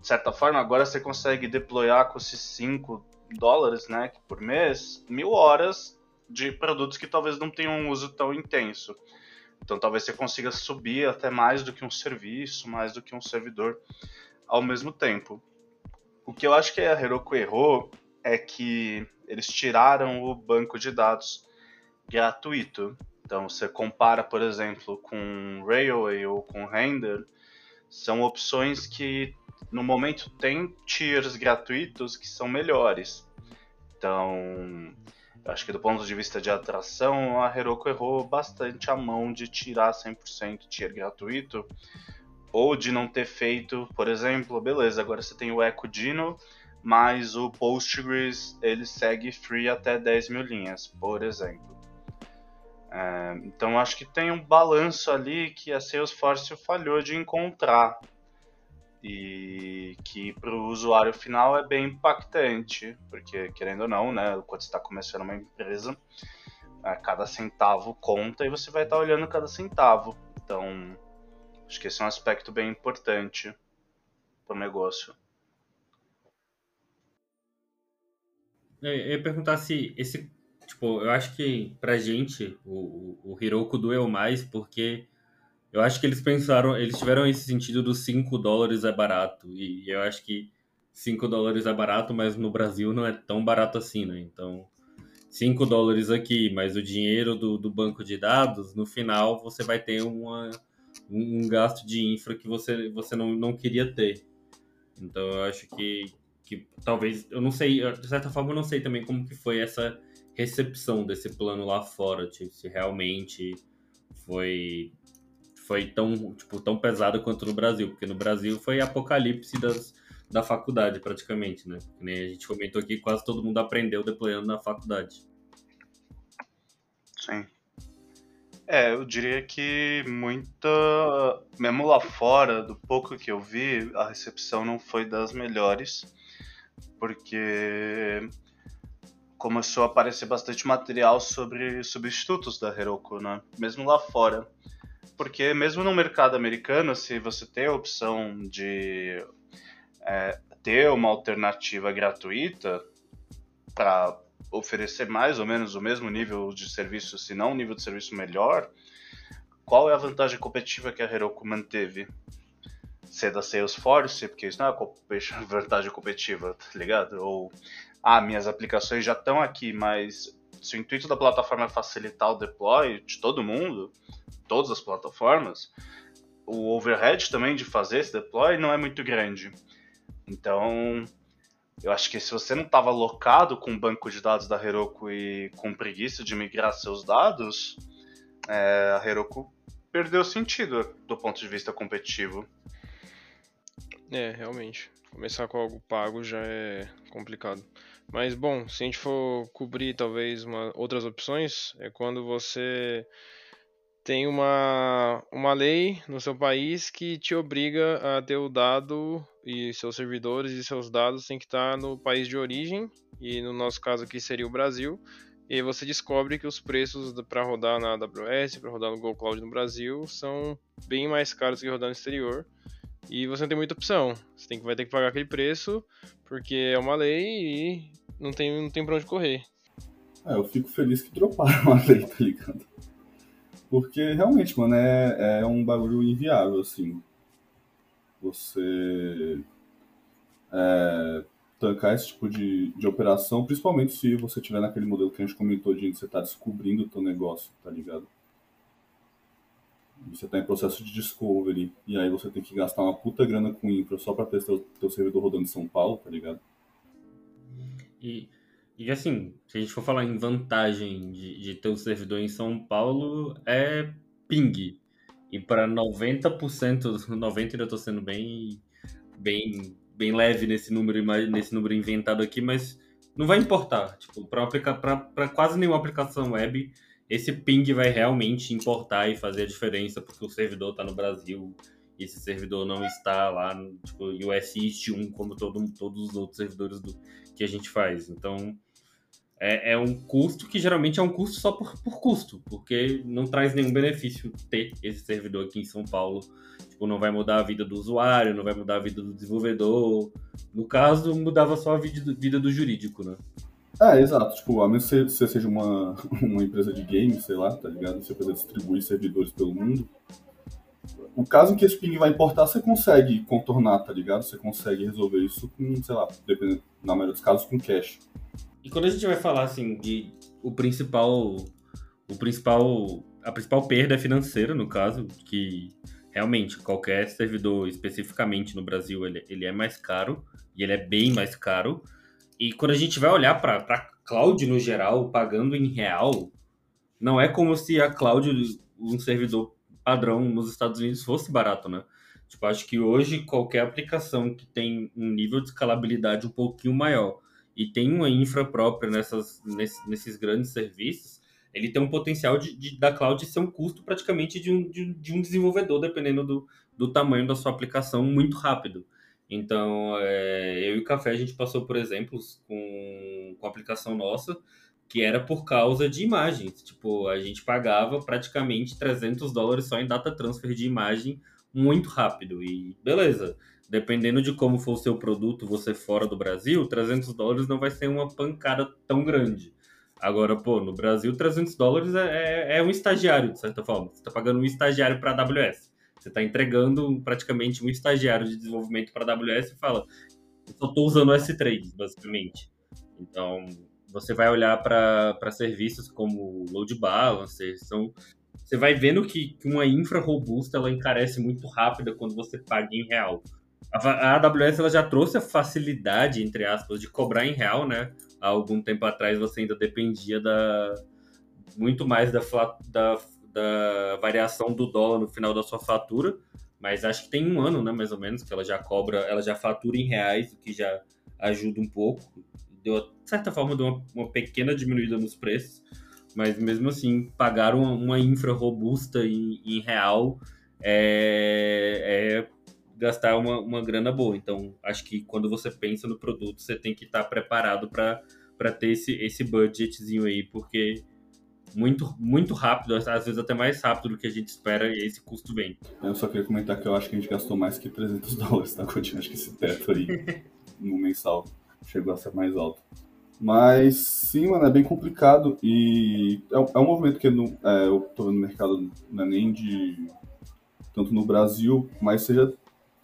de certa forma, agora você consegue deployar com esses 5 dólares né, por mês mil horas de produtos que talvez não tenham um uso tão intenso. Então talvez você consiga subir até mais do que um serviço, mais do que um servidor ao mesmo tempo. O que eu acho que a Heroku errou é que eles tiraram o banco de dados gratuito. Então você compara, por exemplo, com Railway ou com Render, são opções que no momento tem tiers gratuitos que são melhores. Então, acho que do ponto de vista de atração, a Heroku errou bastante a mão de tirar 100% tier gratuito, ou de não ter feito, por exemplo, beleza, agora você tem o Echo Dino, mas o Postgres ele segue free até 10 mil linhas, por exemplo. É, então acho que tem um balanço ali que a Salesforce falhou de encontrar e que para o usuário final é bem impactante, porque querendo ou não, né, quando você está começando uma empresa, cada centavo conta e você vai estar tá olhando cada centavo. Então, acho que esse é um aspecto bem importante para o negócio. Eu ia perguntar se esse. Tipo, eu acho que pra gente o, o Hiroko doeu mais porque eu acho que eles pensaram, eles tiveram esse sentido dos 5 dólares é barato. E eu acho que 5 dólares é barato, mas no Brasil não é tão barato assim, né? Então, 5 dólares aqui, mas o dinheiro do, do banco de dados, no final você vai ter uma, um, um gasto de infra que você, você não, não queria ter. Então eu acho que, que talvez, eu não sei, de certa forma eu não sei também como que foi essa recepção desse plano lá fora, tipo, se realmente foi foi tão, tipo, tão pesado quanto no Brasil, porque no Brasil foi apocalipse das, da faculdade praticamente, né? Que nem a gente comentou aqui, quase todo mundo aprendeu deployando na faculdade. Sim. É, eu diria que muita. Mesmo lá fora, do pouco que eu vi, a recepção não foi das melhores, porque começou a aparecer bastante material sobre substitutos da Heroku, né? Mesmo lá fora. Porque mesmo no mercado americano, se você tem a opção de é, ter uma alternativa gratuita para oferecer mais ou menos o mesmo nível de serviço, se não um nível de serviço melhor, qual é a vantagem competitiva que a Heroku manteve? Ser da Salesforce, porque isso não é vantagem competitiva, tá ligado? Ou, ah, minhas aplicações já estão aqui, mas se o intuito da plataforma é facilitar o deploy de todo mundo, todas as plataformas, o overhead também de fazer esse deploy não é muito grande. Então, eu acho que se você não estava locado com o banco de dados da Heroku e com preguiça de migrar seus dados, é, a Heroku perdeu sentido do ponto de vista competitivo. É, realmente. Começar com algo pago já é complicado. Mas bom, se a gente for cobrir talvez uma, outras opções, é quando você tem uma, uma lei no seu país que te obriga a ter o dado e seus servidores e seus dados têm que estar no país de origem, e no nosso caso aqui seria o Brasil. E você descobre que os preços para rodar na AWS, para rodar no Google Cloud no Brasil, são bem mais caros que rodar no exterior. E você não tem muita opção. Você tem que, vai ter que pagar aquele preço, porque é uma lei e não tem, não tem pra onde correr. É, eu fico feliz que droparam a lei, tá ligado? Porque realmente, mano, é, é um bagulho inviável, assim. Você é, tancar esse tipo de, de operação, principalmente se você tiver naquele modelo que a gente comentou de você tá descobrindo o teu negócio, tá ligado? Você tá em processo de discovery, e aí você tem que gastar uma puta grana com infra só pra ter seu, teu servidor rodando em São Paulo, tá ligado? E e assim, se a gente for falar em vantagem de, de ter um servidor em São Paulo, é ping. E para 90%, 90% ainda estou sendo bem, bem, bem leve nesse número, nesse número inventado aqui, mas não vai importar. Tipo, para quase nenhuma aplicação web, esse ping vai realmente importar e fazer a diferença, porque o servidor está no Brasil e esse servidor não está lá, tipo, US East 1, como todo, todos os outros servidores do, que a gente faz. Então, é, é, um custo que geralmente é um custo só por, por custo, porque não traz nenhum benefício ter esse servidor aqui em São Paulo. Tipo, não vai mudar a vida do usuário, não vai mudar a vida do desenvolvedor. No caso, mudava só a vida, vida do jurídico, né? É, exato. Tipo, a menos que você seja uma, uma empresa de games, sei lá, tá ligado? Você precisa distribuir servidores pelo mundo. O caso que esse ping vai importar, você consegue contornar, tá ligado? Você consegue resolver isso com, sei lá, dependendo, na maioria dos casos, com cache. E quando a gente vai falar assim de o principal o principal a principal perda é financeira no caso, que realmente qualquer servidor especificamente no Brasil ele, ele é mais caro e ele é bem mais caro. E quando a gente vai olhar para cloud no geral, pagando em real, não é como se a cloud, um servidor padrão nos Estados Unidos fosse barato, né? Tipo, acho que hoje qualquer aplicação que tem um nível de escalabilidade um pouquinho maior e tem uma infra própria nessas, nesses, grandes serviços, ele tem um potencial de, de, da cloud ser um custo praticamente de um, de, de um desenvolvedor, dependendo do, do tamanho da sua aplicação, muito rápido. Então, é, eu e o Café, a gente passou por exemplos com, com aplicação nossa, que era por causa de imagens. Tipo, a gente pagava praticamente 300 dólares só em data transfer de imagem muito rápido. E beleza, dependendo de como for o seu produto, você fora do Brasil, 300 dólares não vai ser uma pancada tão grande. Agora, pô, no Brasil, 300 dólares é, é, é um estagiário, de certa forma. Você está pagando um estagiário para a AWS. Você está entregando praticamente um estagiário de desenvolvimento para a AWS e fala, eu só estou usando o S3, basicamente. Então, você vai olhar para serviços como load balancer, são você vai vendo que, que uma infra robusta ela encarece muito rápida quando você paga em real. A, a AWS ela já trouxe a facilidade, entre aspas, de cobrar em real, né? Há algum tempo atrás você ainda dependia da muito mais da, da, da variação do dólar no final da sua fatura, mas acho que tem um ano, né, mais ou menos, que ela já cobra, ela já fatura em reais, o que já ajuda um pouco. Deu, de certa forma, deu uma, uma pequena diminuída nos preços mas mesmo assim, pagar uma, uma infra robusta em, em real é, é, gastar uma, uma grana boa. Então, acho que quando você pensa no produto, você tem que estar preparado para ter esse, esse budgetzinho aí, porque muito, muito rápido, às vezes até mais rápido do que a gente espera, e esse custo vem. Eu só queria comentar que eu acho que a gente gastou mais que 300 dólares, tá? Continua, acho que esse teto aí no mensal chegou a ser mais alto. Mas sim, mano, é bem complicado e é, é um movimento que não, é, eu tô no mercado não é nem de tanto no Brasil, mas seja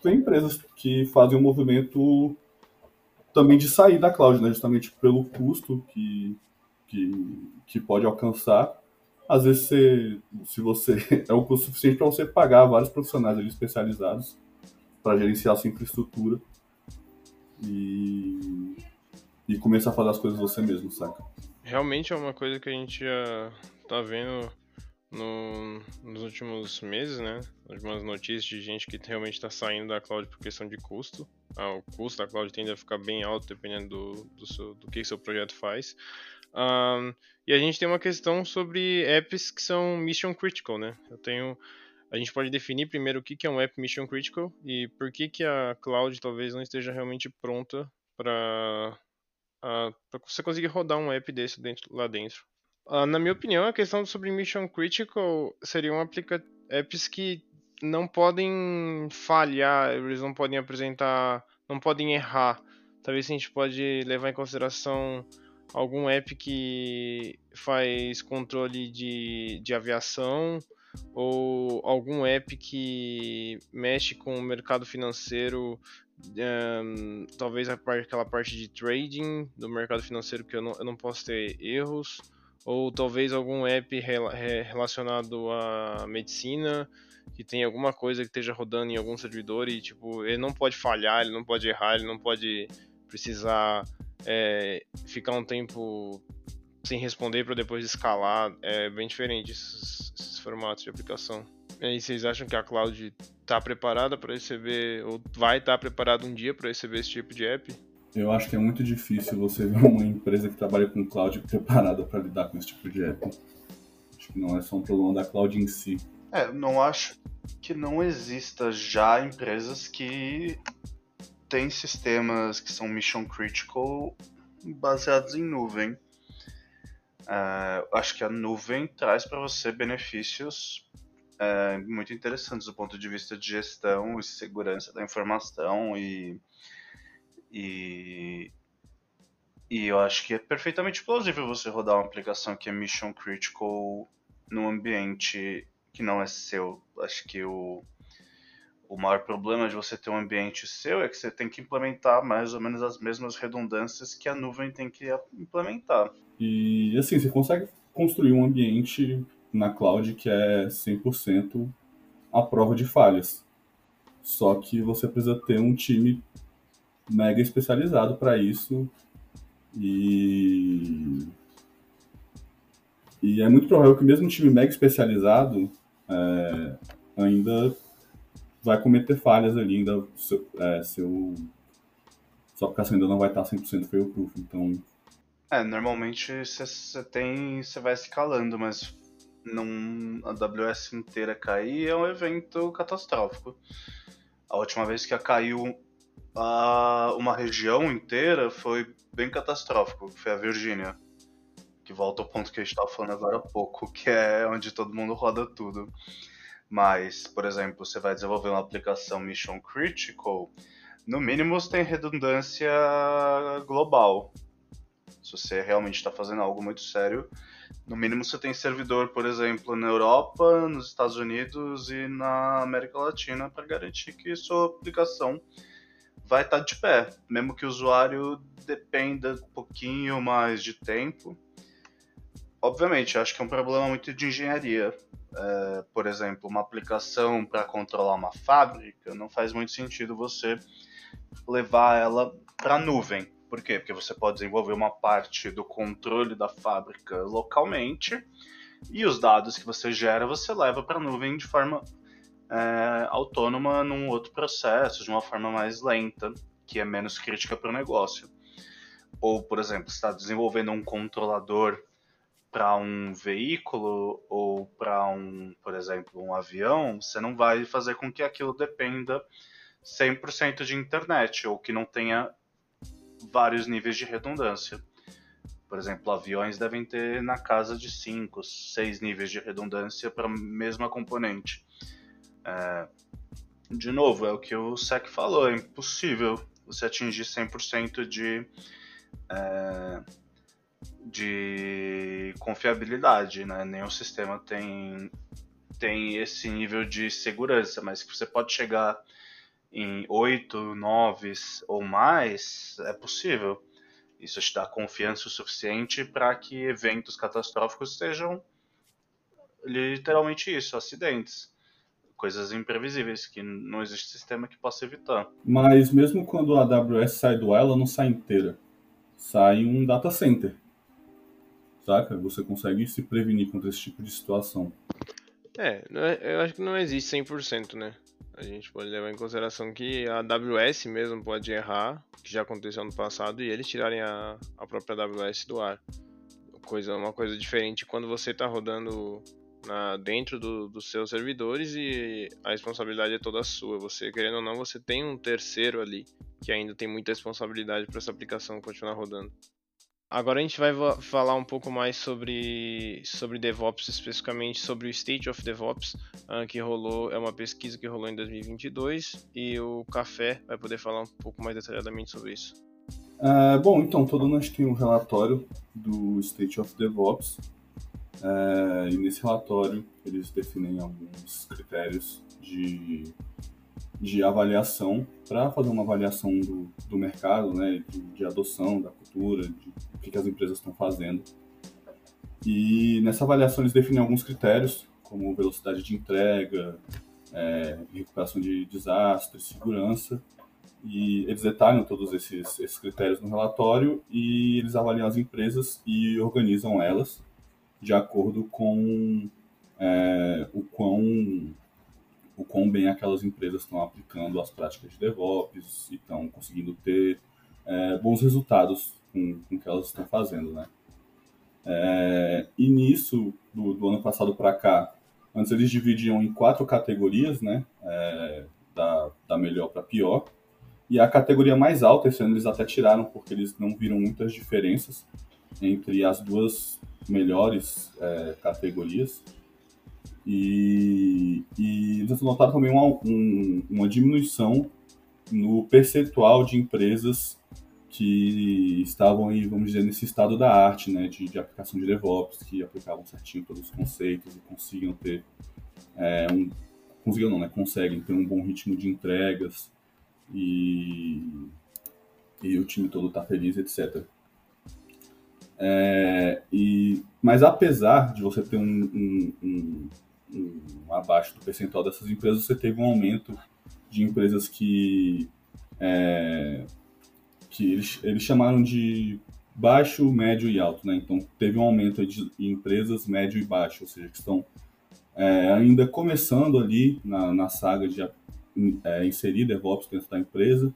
tem empresas que fazem um movimento também de sair da cloud, né? Justamente pelo custo que, que, que pode alcançar. Às vezes, você, se você é o custo suficiente para você pagar vários profissionais ali especializados para gerenciar sua infraestrutura. E e começar a fazer as coisas você mesmo, saca? Realmente é uma coisa que a gente já tá vendo no, nos últimos meses, né? Algumas notícias de gente que realmente está saindo da cloud por questão de custo. Ah, o custo da cloud tende a ficar bem alto dependendo do, do, seu, do que seu projeto faz. Um, e a gente tem uma questão sobre apps que são mission critical, né? Eu tenho a gente pode definir primeiro o que é um app mission critical e por que, que a cloud talvez não esteja realmente pronta para para você conseguir rodar um app desse dentro, lá dentro. Uh, na minha opinião, a questão sobre Mission Critical seriam apps que não podem falhar, eles não podem apresentar, não podem errar. Talvez a gente pode levar em consideração algum app que faz controle de, de aviação ou algum app que mexe com o mercado financeiro um, talvez aquela parte de trading do mercado financeiro que eu não, eu não posso ter erros, ou talvez algum app relacionado à medicina que tem alguma coisa que esteja rodando em algum servidor e tipo ele não pode falhar, ele não pode errar, ele não pode precisar é, ficar um tempo sem responder para depois escalar. É bem diferente esses, esses formatos de aplicação. E aí, vocês acham que a cloud está preparada para receber, ou vai estar tá preparada um dia para receber esse tipo de app? Eu acho que é muito difícil você ver uma empresa que trabalha com cloud preparada para lidar com esse tipo de app. Acho que não é só um problema da cloud em si. É, não acho que não exista já empresas que têm sistemas que são mission critical baseados em nuvem. Uh, acho que a nuvem traz para você benefícios é, muito interessantes do ponto de vista de gestão e segurança da informação e, e, e eu acho que é perfeitamente plausível você rodar uma aplicação que é mission critical num ambiente que não é seu. Acho que o, o maior problema de você ter um ambiente seu é que você tem que implementar mais ou menos as mesmas redundâncias que a nuvem tem que implementar. E assim, você consegue construir um ambiente na cloud que é 100% a prova de falhas. Só que você precisa ter um time mega especializado para isso e e é muito provável que mesmo um time mega especializado é, ainda vai cometer falhas ali, ainda seu, é, seu sua aplicação ainda não vai estar 100% fail-proof, então... É, normalmente você tem, você vai escalando, mas num AWS inteira cair é um evento catastrófico. A última vez que caiu a, uma região inteira foi bem catastrófico, foi a Virgínia. Que volta ao ponto que a gente estava falando agora há pouco, que é onde todo mundo roda tudo. Mas, por exemplo, você vai desenvolver uma aplicação Mission Critical, no mínimo você tem redundância global. Se você realmente está fazendo algo muito sério, no mínimo você tem servidor, por exemplo, na Europa, nos Estados Unidos e na América Latina para garantir que sua aplicação vai estar tá de pé, mesmo que o usuário dependa um pouquinho mais de tempo. Obviamente, acho que é um problema muito de engenharia. É, por exemplo, uma aplicação para controlar uma fábrica não faz muito sentido você levar ela para a nuvem. Por quê? Porque você pode desenvolver uma parte do controle da fábrica localmente e os dados que você gera você leva para a nuvem de forma é, autônoma num outro processo, de uma forma mais lenta, que é menos crítica para o negócio. Ou, por exemplo, está desenvolvendo um controlador para um veículo ou para um, por exemplo, um avião, você não vai fazer com que aquilo dependa 100% de internet ou que não tenha vários níveis de redundância. Por exemplo, aviões devem ter na casa de 5, 6 níveis de redundância para a mesma componente. É, de novo, é o que o SEC falou, é impossível você atingir 100% de, é, de confiabilidade, né? Nenhum sistema tem, tem esse nível de segurança, mas que você pode chegar em 8, 9 ou mais, é possível. Isso te dá confiança o suficiente para que eventos catastróficos sejam literalmente isso, acidentes coisas imprevisíveis que não existe sistema que possa evitar. Mas mesmo quando a AWS sai do ela não sai inteira. Sai um data center. Saca? Você consegue se prevenir contra esse tipo de situação. É, é eu acho que não existe 100%, né? A gente pode levar em consideração que a AWS mesmo pode errar, que já aconteceu no passado, e eles tirarem a, a própria AWS do ar. Coisa, uma coisa diferente quando você está rodando na, dentro do, dos seus servidores e a responsabilidade é toda sua. Você, querendo ou não, você tem um terceiro ali que ainda tem muita responsabilidade para essa aplicação continuar rodando. Agora a gente vai falar um pouco mais sobre, sobre DevOps, especificamente sobre o State of DevOps, uh, que rolou, é uma pesquisa que rolou em 2022 e o Café vai poder falar um pouco mais detalhadamente sobre isso. Uh, bom, então, todo mundo tem um relatório do State of DevOps, é, e nesse relatório eles definem alguns critérios de, de avaliação para fazer uma avaliação do, do mercado, né, de, de adoção da cultura, de o que, que as empresas estão fazendo. E nessa avaliação eles definem alguns critérios, como velocidade de entrega, é, recuperação de desastres, segurança, e eles detalham todos esses, esses critérios no relatório e eles avaliam as empresas e organizam elas de acordo com é, o, quão, o quão bem aquelas empresas estão aplicando as práticas de DevOps e estão conseguindo ter é, bons resultados com, com o que elas estão fazendo, né? É, e nisso, do, do ano passado para cá, antes eles dividiam em quatro categorias, né? É, da, da melhor para pior. E a categoria mais alta, esse ano eles até tiraram, porque eles não viram muitas diferenças entre as duas melhores é, categorias. E, e eles notaram também uma, um, uma diminuição no percentual de empresas que estavam aí, vamos dizer, nesse estado da arte, né, de, de aplicação de DevOps, que aplicavam certinho todos os conceitos e conseguiam ter é, um, conseguiam não, né, conseguem ter um bom ritmo de entregas e, e o time todo tá feliz, etc. É, e, mas apesar de você ter um, um, um, abaixo do percentual dessas empresas, você teve um aumento de empresas que, é, que eles, eles chamaram de baixo, médio e alto. Né? Então teve um aumento de empresas médio e baixo, ou seja, que estão é, ainda começando ali na, na saga de é, inserir DevOps dentro da empresa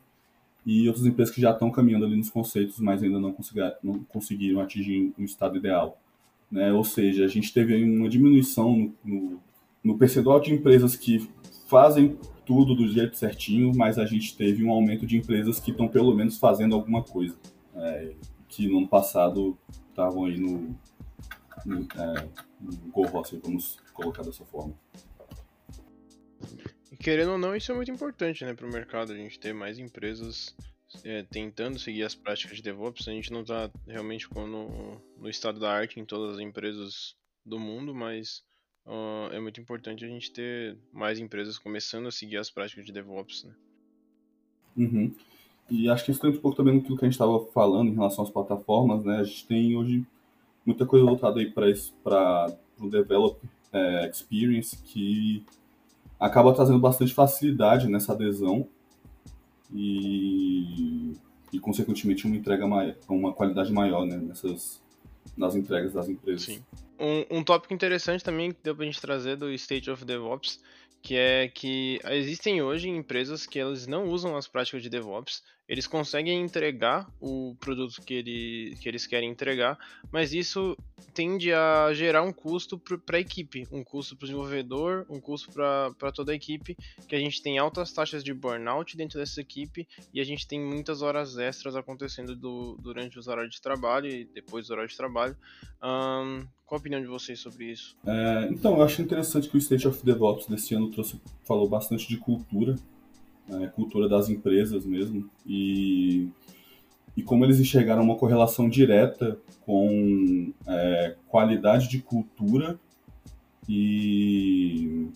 e outras empresas que já estão caminhando ali nos conceitos, mas ainda não, não conseguiram atingir um estado ideal. Né? Ou seja, a gente teve uma diminuição no, no, no percentual de empresas que fazem tudo do jeito certinho, mas a gente teve um aumento de empresas que estão pelo menos fazendo alguma coisa. É, que no ano passado estavam aí no, no, é, no Go vamos colocar dessa forma. querendo ou não, isso é muito importante né, para o mercado, a gente ter mais empresas é, tentando seguir as práticas de DevOps. A gente não está realmente no, no estado da arte em todas as empresas do mundo, mas uh, é muito importante a gente ter mais empresas começando a seguir as práticas de DevOps. Né? Uhum. E acho que isso tem um pouco também no que a gente estava falando em relação às plataformas, né? A gente tem hoje muita coisa voltada aí para o developer é, experience que acaba trazendo bastante facilidade nessa adesão e, e consequentemente uma entrega maior, uma qualidade maior né, nessas nas entregas das empresas. Sim. Um, um tópico interessante também que deu pra gente trazer do State of DevOps, que é que existem hoje empresas que elas não usam as práticas de DevOps, eles conseguem entregar o produto que, ele, que eles querem entregar, mas isso tende a gerar um custo para a equipe, um custo para o desenvolvedor, um custo para toda a equipe, que a gente tem altas taxas de burnout dentro dessa equipe e a gente tem muitas horas extras acontecendo do, durante os horários de trabalho e depois dos horários de trabalho. Um, qual a opinião de vocês sobre isso? É, então, eu acho interessante que o State of DevOps desse ano trouxe, falou bastante de cultura, né, cultura das empresas mesmo, e, e como eles enxergaram uma correlação direta com é, qualidade de cultura e,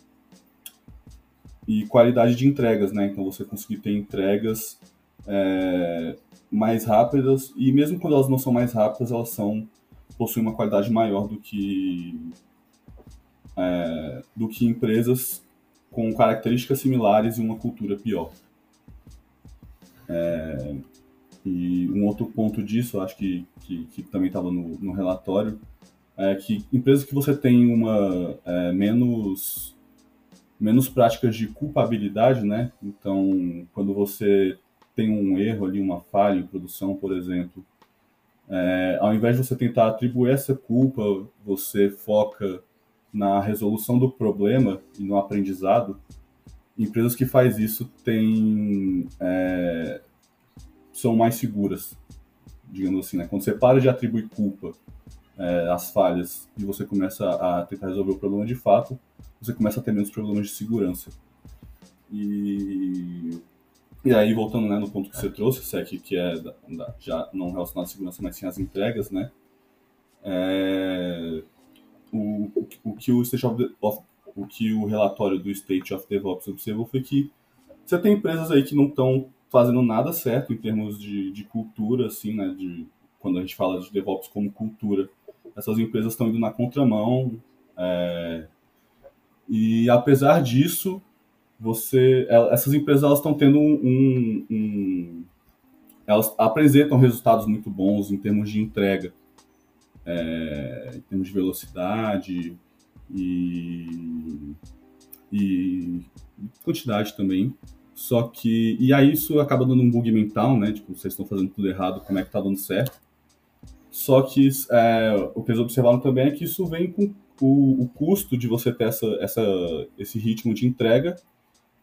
e qualidade de entregas, né? Então você conseguir ter entregas é, mais rápidas e mesmo quando elas não são mais rápidas, elas são possuem uma qualidade maior do que é, do que empresas com características similares e uma cultura pior. É, e um outro ponto disso, acho que, que, que também estava no, no, relatório, é que empresas que você tem uma é, menos menos práticas de culpabilidade, né? Então, quando você tem um erro ali, uma falha em produção, por exemplo, é, ao invés de você tentar atribuir essa culpa, você foca na resolução do problema e no aprendizado, empresas que faz isso têm, é, são mais seguras, digamos assim. Né? Quando você para de atribuir culpa é, às falhas e você começa a tentar resolver o problema de fato, você começa a ter menos problemas de segurança. E, e aí, voltando né, no ponto que você trouxe, Sec, que é da, da, já não relacionado à segurança, mas sim às entregas, né? É, o, o, que o State of, of, o que o relatório do State of DevOps observou foi que você tem empresas aí que não estão fazendo nada certo em termos de, de cultura, assim, né? De, quando a gente fala de DevOps como cultura, essas empresas estão indo na contramão. É, e apesar disso, você, essas empresas elas estão tendo um, um, elas apresentam resultados muito bons em termos de entrega é, em termos de velocidade e, e quantidade também. Só que. E aí isso acaba dando um bug mental, né? Tipo, vocês estão fazendo tudo errado, como é que tá dando certo? Só que é, o que eles observaram também é que isso vem com o, o custo de você ter essa, essa, esse ritmo de entrega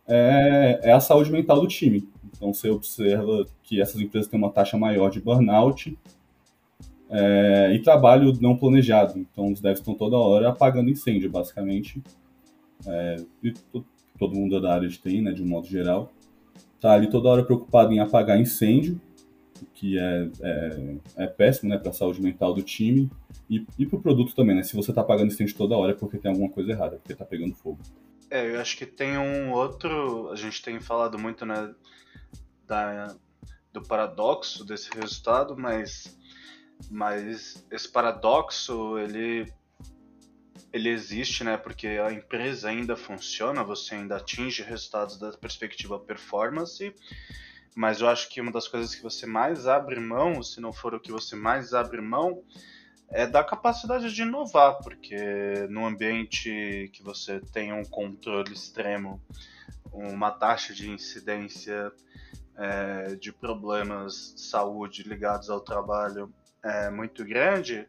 é, é, a saúde mental do time. Então você observa que essas empresas têm uma taxa maior de burnout é, e trabalho não planejado. Então os devs estão toda hora apagando incêndio, basicamente. É, e todo mundo da área de TI, né, de um modo geral, tá ali toda hora preocupado em apagar incêndio, que é, é, é péssimo né, para a saúde mental do time e, e para o produto também. Né? Se você está apagando incêndio toda hora é porque tem alguma coisa errada, porque está pegando fogo. É, eu acho que tem um outro. A gente tem falado muito né, da, do paradoxo desse resultado, mas mas esse paradoxo, ele ele existe, né? Porque a empresa ainda funciona, você ainda atinge resultados da perspectiva performance, mas eu acho que uma das coisas que você mais abre mão, se não for o que você mais abre mão, é da capacidade de inovar, porque num ambiente que você tem um controle extremo, uma taxa de incidência é, de problemas de saúde ligados ao trabalho é, muito grande,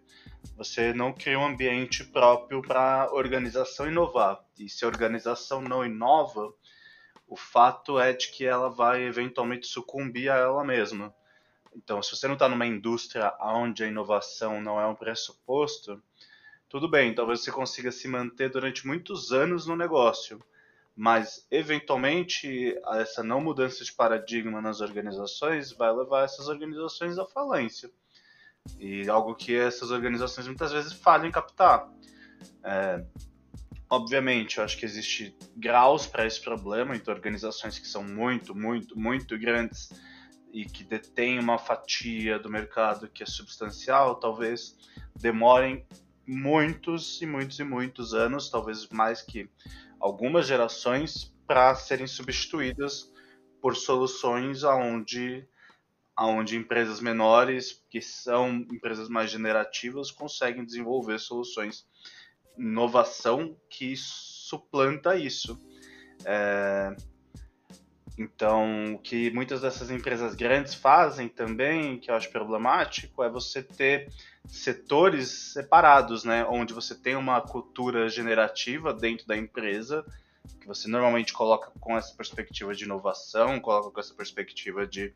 você não cria um ambiente próprio para a organização inovar. E se a organização não inova, o fato é de que ela vai eventualmente sucumbir a ela mesma. Então, se você não está numa indústria onde a inovação não é um pressuposto, tudo bem, talvez você consiga se manter durante muitos anos no negócio, mas eventualmente essa não mudança de paradigma nas organizações vai levar essas organizações à falência. E algo que essas organizações muitas vezes falham em captar. É, obviamente, eu acho que existe graus para esse problema, então organizações que são muito, muito, muito grandes e que detêm uma fatia do mercado que é substancial, talvez demorem muitos e muitos e muitos anos, talvez mais que algumas gerações, para serem substituídas por soluções aonde aonde empresas menores, que são empresas mais generativas, conseguem desenvolver soluções inovação que suplanta isso. É, então, o que muitas dessas empresas grandes fazem também, que eu acho problemático, é você ter setores separados, né? Onde você tem uma cultura generativa dentro da empresa, que você normalmente coloca com essa perspectiva de inovação, coloca com essa perspectiva de,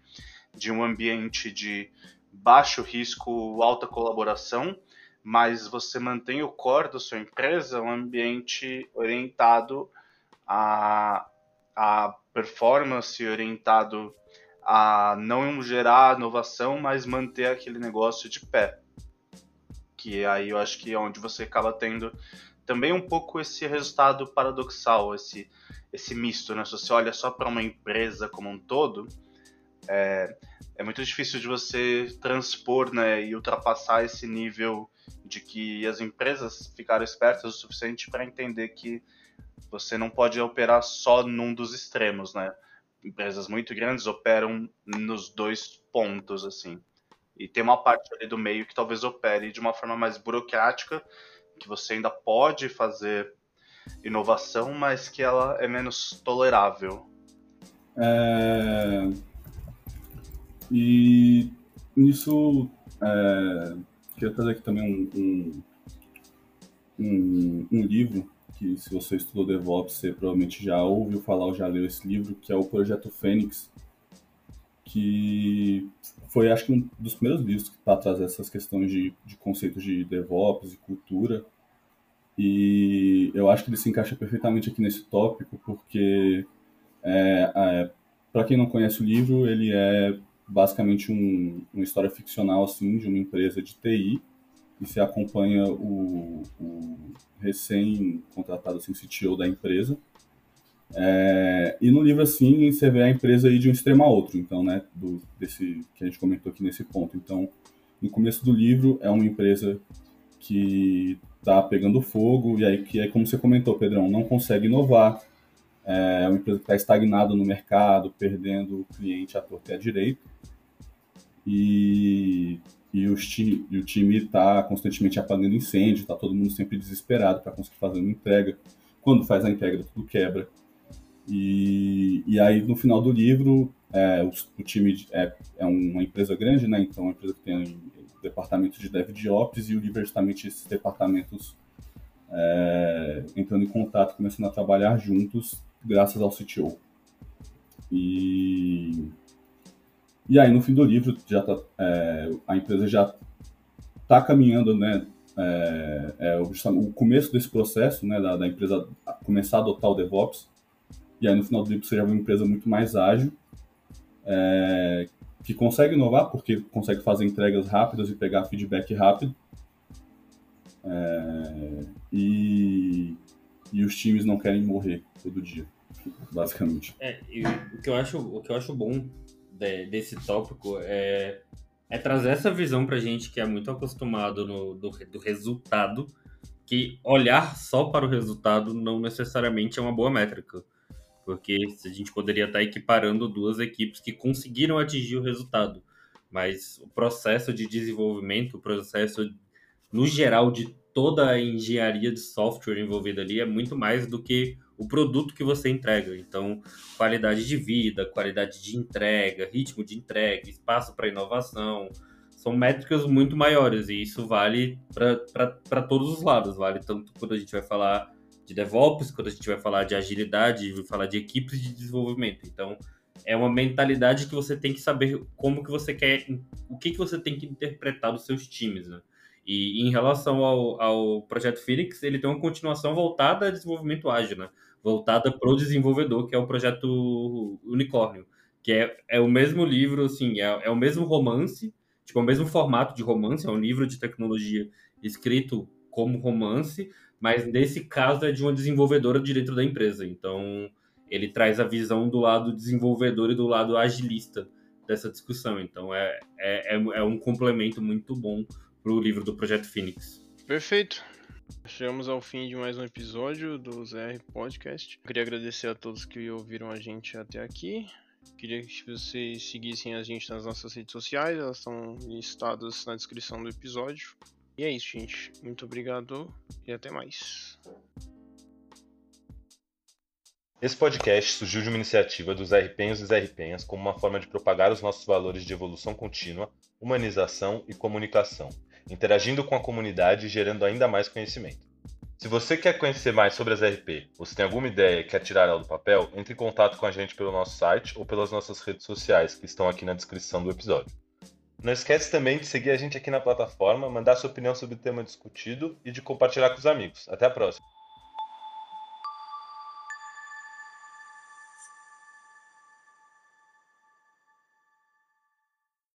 de um ambiente de baixo risco, alta colaboração, mas você mantém o core da sua empresa um ambiente orientado a a performance orientado a não gerar inovação, mas manter aquele negócio de pé. Que aí eu acho que é onde você acaba tendo também um pouco esse resultado paradoxal, esse, esse misto, né? Se você olha só para uma empresa como um todo, é, é muito difícil de você transpor né, e ultrapassar esse nível de que as empresas ficaram espertas o suficiente para entender que você não pode operar só num dos extremos, né? Empresas muito grandes operam nos dois pontos, assim. E tem uma parte ali do meio que talvez opere de uma forma mais burocrática, que você ainda pode fazer inovação, mas que ela é menos tolerável. É... E nisso, é... queria trazer aqui também um, um, um, um livro que se você estudou DevOps, você provavelmente já ouviu falar ou já leu esse livro, que é o Projeto Fênix, que foi, acho que, um dos primeiros livros para trazer essas questões de, de conceitos de DevOps e cultura. E eu acho que ele se encaixa perfeitamente aqui nesse tópico, porque, é, é, para quem não conhece o livro, ele é basicamente um, uma história ficcional assim de uma empresa de TI e você acompanha o, o recém-contratado assim, CTO da empresa. É, e no livro, assim, você vê a empresa de um extremo a outro, então, né, do, desse, que a gente comentou aqui nesse ponto. Então, no começo do livro, é uma empresa que está pegando fogo, e aí, que é como você comentou, Pedrão, não consegue inovar, é uma empresa que está estagnada no mercado, perdendo o cliente à torta e à direita, e e, os e o time está constantemente apagando incêndio, está todo mundo sempre desesperado para conseguir fazer uma entrega. Quando faz a entrega, tudo quebra. E, e aí, no final do livro, é, o, o, time é, é, uma empresa grande, né? Então, é uma empresa que tem departamentos de dev de ops e o livro é justamente esses departamentos é, entrando em contato, começando a trabalhar juntos, graças ao CTO. E e aí, no fim do livro, já tá, é, a empresa já está caminhando, né? É, é, o começo desse processo, né, da, da, empresa começar a adotar o DevOps. E aí, no final do livro, você já vê uma empresa muito mais ágil, é, que consegue inovar, porque consegue fazer entregas rápidas e pegar feedback rápido. É, e, e os times não querem morrer todo dia, basicamente. É, o, que eu acho, o que eu acho bom de, desse tópico é, é trazer essa visão pra gente que é muito acostumado no, do, do resultado, que olhar só para o resultado não necessariamente é uma boa métrica. Porque a gente poderia estar equiparando duas equipes que conseguiram atingir o resultado. Mas o processo de desenvolvimento, o processo no geral de toda a engenharia de software envolvida ali é muito mais do que o produto que você entrega. Então, qualidade de vida, qualidade de entrega, ritmo de entrega, espaço para inovação, são métricas muito maiores e isso vale para todos os lados. Vale tanto quando a gente vai falar de de DevOps, quando a gente vai falar de agilidade, vai falar de equipes de desenvolvimento. Então, é uma mentalidade que você tem que saber como que você quer, o que, que você tem que interpretar dos seus times, né? E, em relação ao, ao projeto Phoenix, ele tem uma continuação voltada a desenvolvimento ágil, né? Voltada para o desenvolvedor, que é o projeto Unicórnio, que é, é o mesmo livro, assim, é, é o mesmo romance, tipo, é o mesmo formato de romance, é um livro de tecnologia escrito como romance, mas nesse caso é de uma desenvolvedora de dentro da empresa. Então, ele traz a visão do lado desenvolvedor e do lado agilista dessa discussão. Então, é, é, é, é um complemento muito bom para o livro do Projeto Phoenix. Perfeito. Chegamos ao fim de mais um episódio do ZR Podcast. Queria agradecer a todos que ouviram a gente até aqui. Queria que vocês seguissem a gente nas nossas redes sociais, elas estão listadas na descrição do episódio. E é isso, gente. Muito obrigado e até mais. Esse podcast surgiu de uma iniciativa dos RPenhos e RPenhas como uma forma de propagar os nossos valores de evolução contínua, humanização e comunicação, interagindo com a comunidade e gerando ainda mais conhecimento. Se você quer conhecer mais sobre as RP, ou se tem alguma ideia e quer tirar ela do papel, entre em contato com a gente pelo nosso site ou pelas nossas redes sociais que estão aqui na descrição do episódio. Não esquece também de seguir a gente aqui na plataforma, mandar sua opinião sobre o tema discutido e de compartilhar com os amigos. Até a próxima!